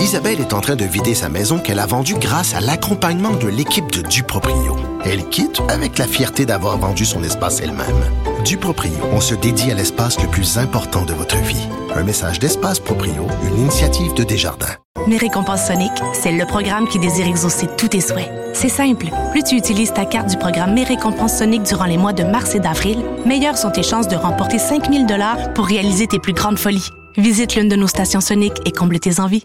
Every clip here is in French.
Isabelle est en train de vider sa maison qu'elle a vendue grâce à l'accompagnement de l'équipe de Duproprio. Elle quitte avec la fierté d'avoir vendu son espace elle-même. Duproprio, on se dédie à l'espace le plus important de votre vie. Un message d'Espace Proprio, une initiative de Desjardins. Mes récompenses Sonic, c'est le programme qui désire exaucer tous tes souhaits. C'est simple. Plus tu utilises ta carte du programme Mes récompenses Sonic durant les mois de mars et d'avril, meilleures sont tes chances de remporter 5000 dollars pour réaliser tes plus grandes folies. Visite l'une de nos stations Sonic et comble tes envies.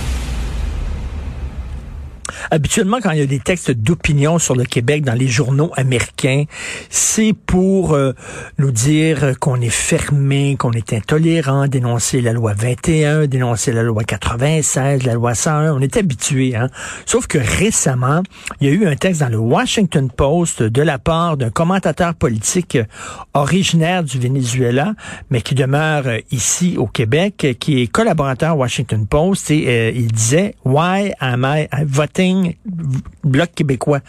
Habituellement, quand il y a des textes d'opinion sur le Québec dans les journaux américains, c'est pour euh, nous dire qu'on est fermé, qu'on est intolérant, dénoncer la loi 21, dénoncer la loi 96, la loi 101. On est habitué. Hein? Sauf que récemment, il y a eu un texte dans le Washington Post de la part d'un commentateur politique originaire du Venezuela, mais qui demeure ici au Québec, qui est collaborateur Washington Post, et euh, il disait I Bloc québécois.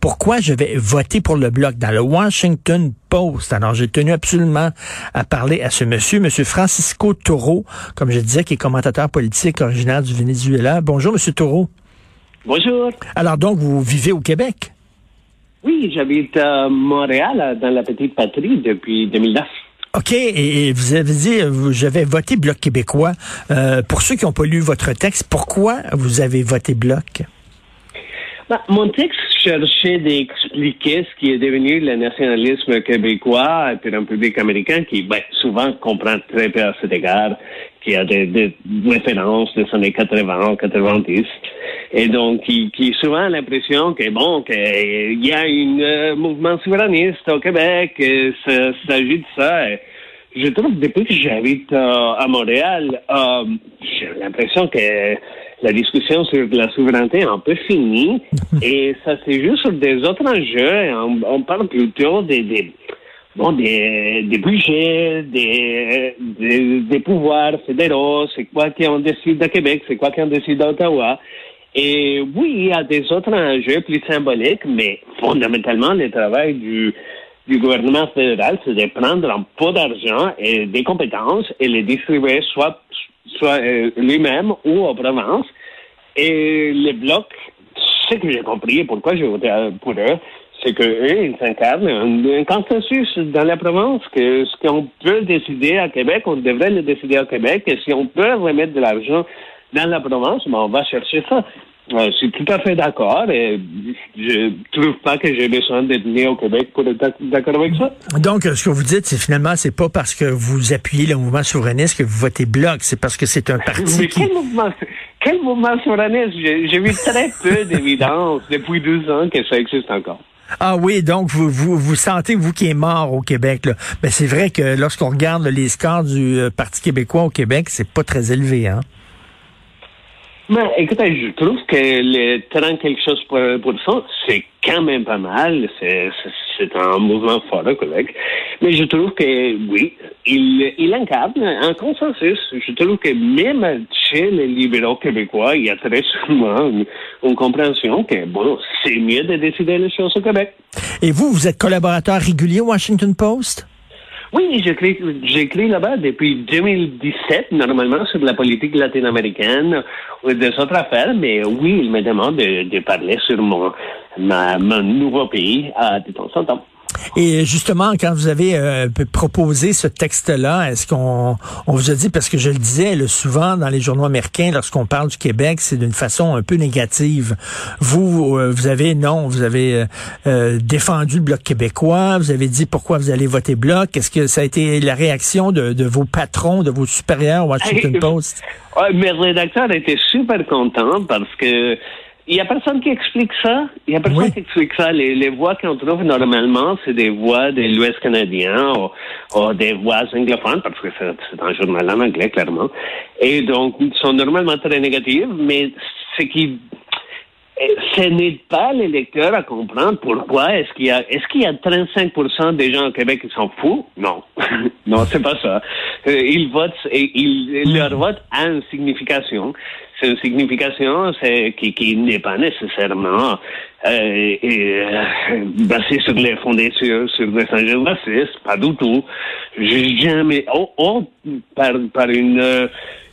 Pourquoi je vais voter pour le Bloc? Dans le Washington Post? Alors, j'ai tenu absolument à parler à ce monsieur, monsieur Francisco Toro, comme je disais, qui est commentateur politique originaire du Venezuela. Bonjour, monsieur Toro. Bonjour. Alors, donc, vous vivez au Québec? Oui, j'habite à Montréal, dans la petite patrie, depuis 2009. OK, et, vous avez dit, j'avais voté Bloc québécois. Euh, pour ceux qui n'ont pas lu votre texte, pourquoi vous avez voté Bloc? Bah, mon texte cherchait d'expliquer ce qui est devenu le nationalisme québécois pour un public américain qui ben, souvent comprend très peu à cet égard, qui a des, références des années 80, 90, et donc qui, qui souvent a l'impression que bon, qu'il y a un euh, mouvement souverainiste au Québec, que ça s'agit de ça. je trouve depuis que j'habite euh, à Montréal, euh, j'ai l'impression que la discussion sur la souveraineté est un peu finie et ça c'est juste sur des autres enjeux. On, on parle plutôt des, des bon des, des budgets, des, des, des pouvoirs fédéraux, c'est quoi qu'on décide à Québec, c'est quoi qu'on décide à Ottawa. Et oui, il y a des autres enjeux plus symboliques, mais fondamentalement, le travail du, du gouvernement fédéral, c'est de prendre un peu d'argent et des compétences et les distribuer soit soit euh, lui-même ou aux provinces. Et les blocs, ce que j'ai compris pourquoi j'ai voté pour eux, c'est qu'eux, ils incarnent un, consensus dans la province, que ce qu'on peut décider à Québec, on devrait le décider à Québec, et si on peut remettre de l'argent dans la province, ben on va chercher ça. Je suis tout à fait d'accord et je trouve pas que j'ai besoin d'être né au Québec pour être d'accord avec ça. Donc, ce que vous dites, c'est finalement, c'est pas parce que vous appuyez le mouvement souverainiste que vous votez bloc, c'est parce que c'est un parti Mais qui... quel mouvement, quel mouvement souverainiste? J'ai vu très peu d'évidence depuis 12 ans que ça existe encore. Ah oui, donc vous, vous, vous sentez, vous qui êtes mort au Québec, là. Ben, c'est vrai que lorsqu'on regarde les scores du euh, Parti québécois au Québec, c'est pas très élevé, hein? Mais écoutez, je trouve que les 30 quelque chose pour, pour cent, c'est quand même pas mal. C'est, un mouvement fort au Québec. Mais je trouve que, oui, il, il incarne un consensus. Je trouve que même chez les libéraux québécois, il y a très souvent une, une compréhension que, bon, c'est mieux de décider les choses au Québec. Et vous, vous êtes collaborateur régulier au Washington Post? Oui, j'écris, là-bas depuis 2017, normalement, sur la politique latino-américaine ou des autres affaires, mais oui, il me demande de, de parler sur mon, ma, mon nouveau pays à de temps en temps. Et justement, quand vous avez euh, proposé ce texte-là, est-ce qu'on on vous a dit, parce que je le disais le souvent dans les journaux américains, lorsqu'on parle du Québec, c'est d'une façon un peu négative. Vous, euh, vous avez, non, vous avez euh, euh, défendu le Bloc québécois, vous avez dit pourquoi vous allez voter Bloc. Est-ce que ça a été la réaction de, de vos patrons, de vos supérieurs Washington Post? mes rédacteurs étaient super contents parce que il n'y a personne qui explique ça. Il n'y a personne Oui. qui explique ça. Les, les voix qu'on trouve normalement, c'est des voix de l'Ouest canadien ou, ou des voix anglophones, parce que c'est un journal en anglais, clairement. Et donc, ils sont normalement très négatives, mais ce qui ce n'est pas les lecteurs à comprendre pourquoi est-ce qu'il y a est-ce qu'il y a 35% des gens au Québec qui s'en foutent Non, non, c'est pas ça. Euh, ils votent et ils, leur vote a une signification. C'est une signification qui, qui n'est pas nécessairement euh, euh, basée sur les fondées sur, sur des enjeux racistes, pas du tout. Jamais, oh, oh, par, par une, euh,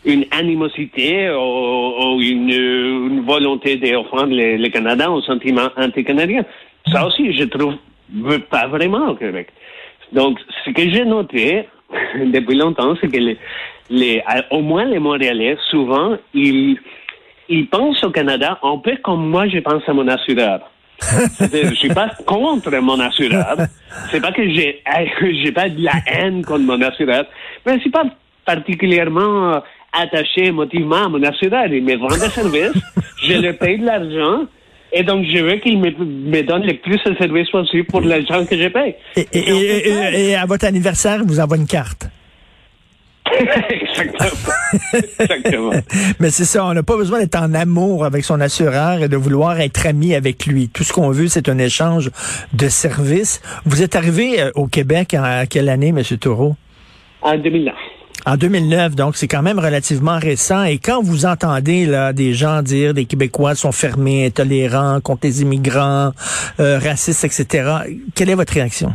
une animosité ou, une, une, volonté d'offendre le, le Canada au sentiment anti-canadien. Ça aussi, je trouve pas vraiment au Québec. Donc, ce que j'ai noté depuis longtemps, c'est que les, au moins les Montréalais, souvent, ils, ils pensent au Canada un peu comme moi, je pense à mon assureur. je suis pas contre mon assureur. C'est pas que j'ai, j'ai pas de la haine contre mon assureur, mais je suis pas particulièrement attaché émotivement à mon assureur. Il me vend des services, je le paye de l'argent, et donc, je veux qu'il me, me, donne le plus de services possible pour l'argent que je paye. Et, et, et, et, à votre anniversaire, vous envoie une carte. Exactement. Exactement. Mais c'est ça, on n'a pas besoin d'être en amour avec son assureur et de vouloir être ami avec lui. Tout ce qu'on veut, c'est un échange de services. Vous êtes arrivé euh, au Québec en quelle année, M. Taureau? En 2009. En 2009, donc c'est quand même relativement récent. Et quand vous entendez là des gens dire des Québécois sont fermés, intolérants contre les immigrants, euh, racistes, etc., quelle est votre réaction?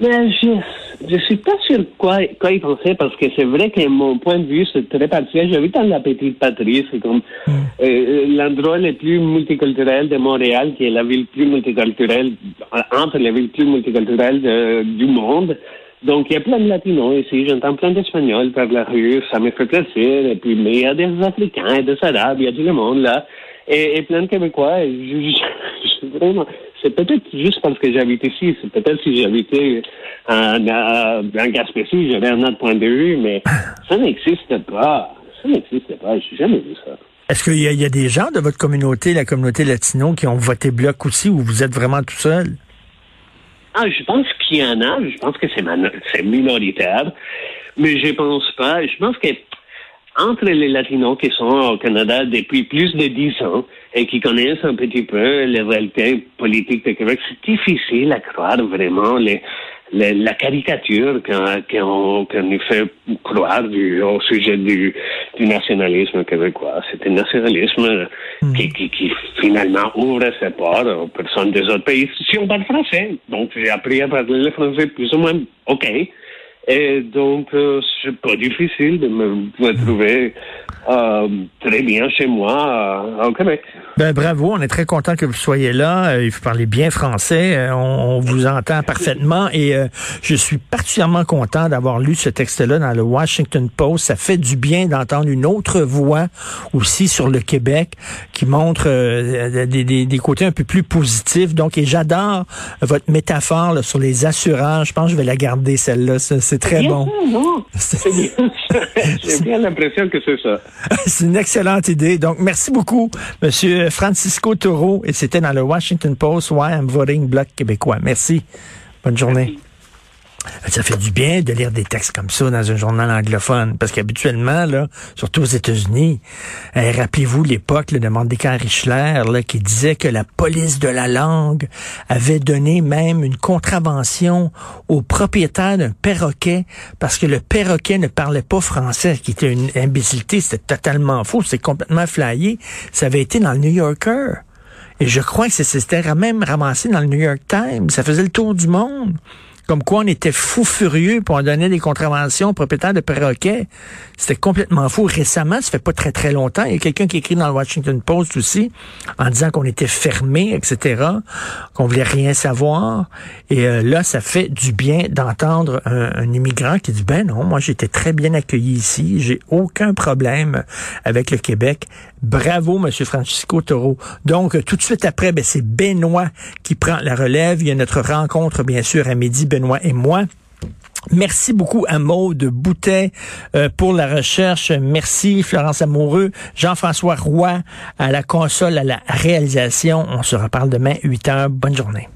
Mais je je suis pas sûr quoi quoi y penser parce que c'est vrai que mon point de vue c'est très partiel. J'habite dans la petite patrie, c'est comme mm. euh, l'endroit le plus multiculturel de Montréal, qui est la ville plus multiculturelle entre les villes plus multiculturelles de, du monde. Donc, il y a plein de latinos ici. J'entends plein d'espagnols par la rue. Ça me fait plaisir. Et puis, mais il y a des Africains, des Arabes, il y a tout le monde là. Et, plein de Québécois. Je, vraiment, c'est peut-être juste parce que j'habite ici. C'est peut-être si j'habitais en, en Gaspésie, j'aurais un autre point de vue, mais ça n'existe pas. Ça n'existe pas. J'ai jamais vu ça. Est-ce qu'il y, y, a des gens de votre communauté, la communauté latino, qui ont voté bloc aussi, ou vous êtes vraiment tout seul? Ah, je pense qu'il y en a. Je pense que c'est minoritaire. Mais je pense pas. Je pense que entre les Latinos qui sont au Canada depuis plus de dix ans et qui connaissent un petit peu les réalités politiques de Québec, c'est difficile à croire vraiment les, la caricature qu'on nous fait croire du, au sujet du, du nationalisme québécois. C'est un nationalisme hmm. qui, qui, qui, finalement ouvre ses portes aux personnes des autres pays. Si on parle français, donc j'ai appris à parler le français plus ou moins OK. Et donc, euh, c'est pas difficile de me retrouver euh, très bien chez moi euh, au Québec. Ben, bravo, on est très content que vous soyez là. Euh, vous parlez bien français, on, vous entend parfaitement et je suis particulièrement content d'avoir lu ce texte-là dans le Washington Post. Ça fait du bien d'entendre une autre voix aussi sur le Québec qui montre des, des, des, côtés un peu plus positifs. Donc, et j'adore votre métaphore là, sur les assureurs. Je pense que je vais la garder celle-là. Très bien bon. J'ai bien l'impression que c'est ça. C'est une excellente idée. Donc, merci beaucoup, Monsieur Francisco Toro. Et c'était dans le Washington Post, Why I'm Voting Bloc québécois. Merci. Bonne journée. Ça fait du bien de lire des textes comme ça dans un journal anglophone, parce qu'habituellement, là, surtout aux États-Unis, euh, rappelez-vous l'époque de Mordecai Richler, là, qui disait que la police de la langue avait donné même une contravention au propriétaire d'un perroquet, parce que le perroquet ne parlait pas français, qui était une imbécilité, c'était totalement faux, c'était complètement flyé. Ça avait été dans le New Yorker. Et je crois que c'était même ramassé dans le New York Times. Ça faisait le tour du monde comme quoi on était fou furieux pour en donner des contraventions aux propriétaires de perroquets. C'était complètement fou. Récemment, ça fait pas très très longtemps, il y a quelqu'un qui écrit dans le Washington Post aussi en disant qu'on était fermé, etc., qu'on voulait rien savoir. Et euh, là, ça fait du bien d'entendre un, un, immigrant qui dit ben non, moi j'étais très bien accueilli ici, j'ai aucun problème avec le Québec. Bravo, Monsieur Francisco Toro. Donc, tout de suite après, ben, c'est Benoît qui prend la relève. Il y a notre rencontre, bien sûr, à midi, Benoît et moi. Merci beaucoup à Maude Boutet euh, pour la recherche. Merci Florence Amoureux, Jean-François Roy à la console, à la réalisation. On se reparle demain 8 heures. Bonne journée.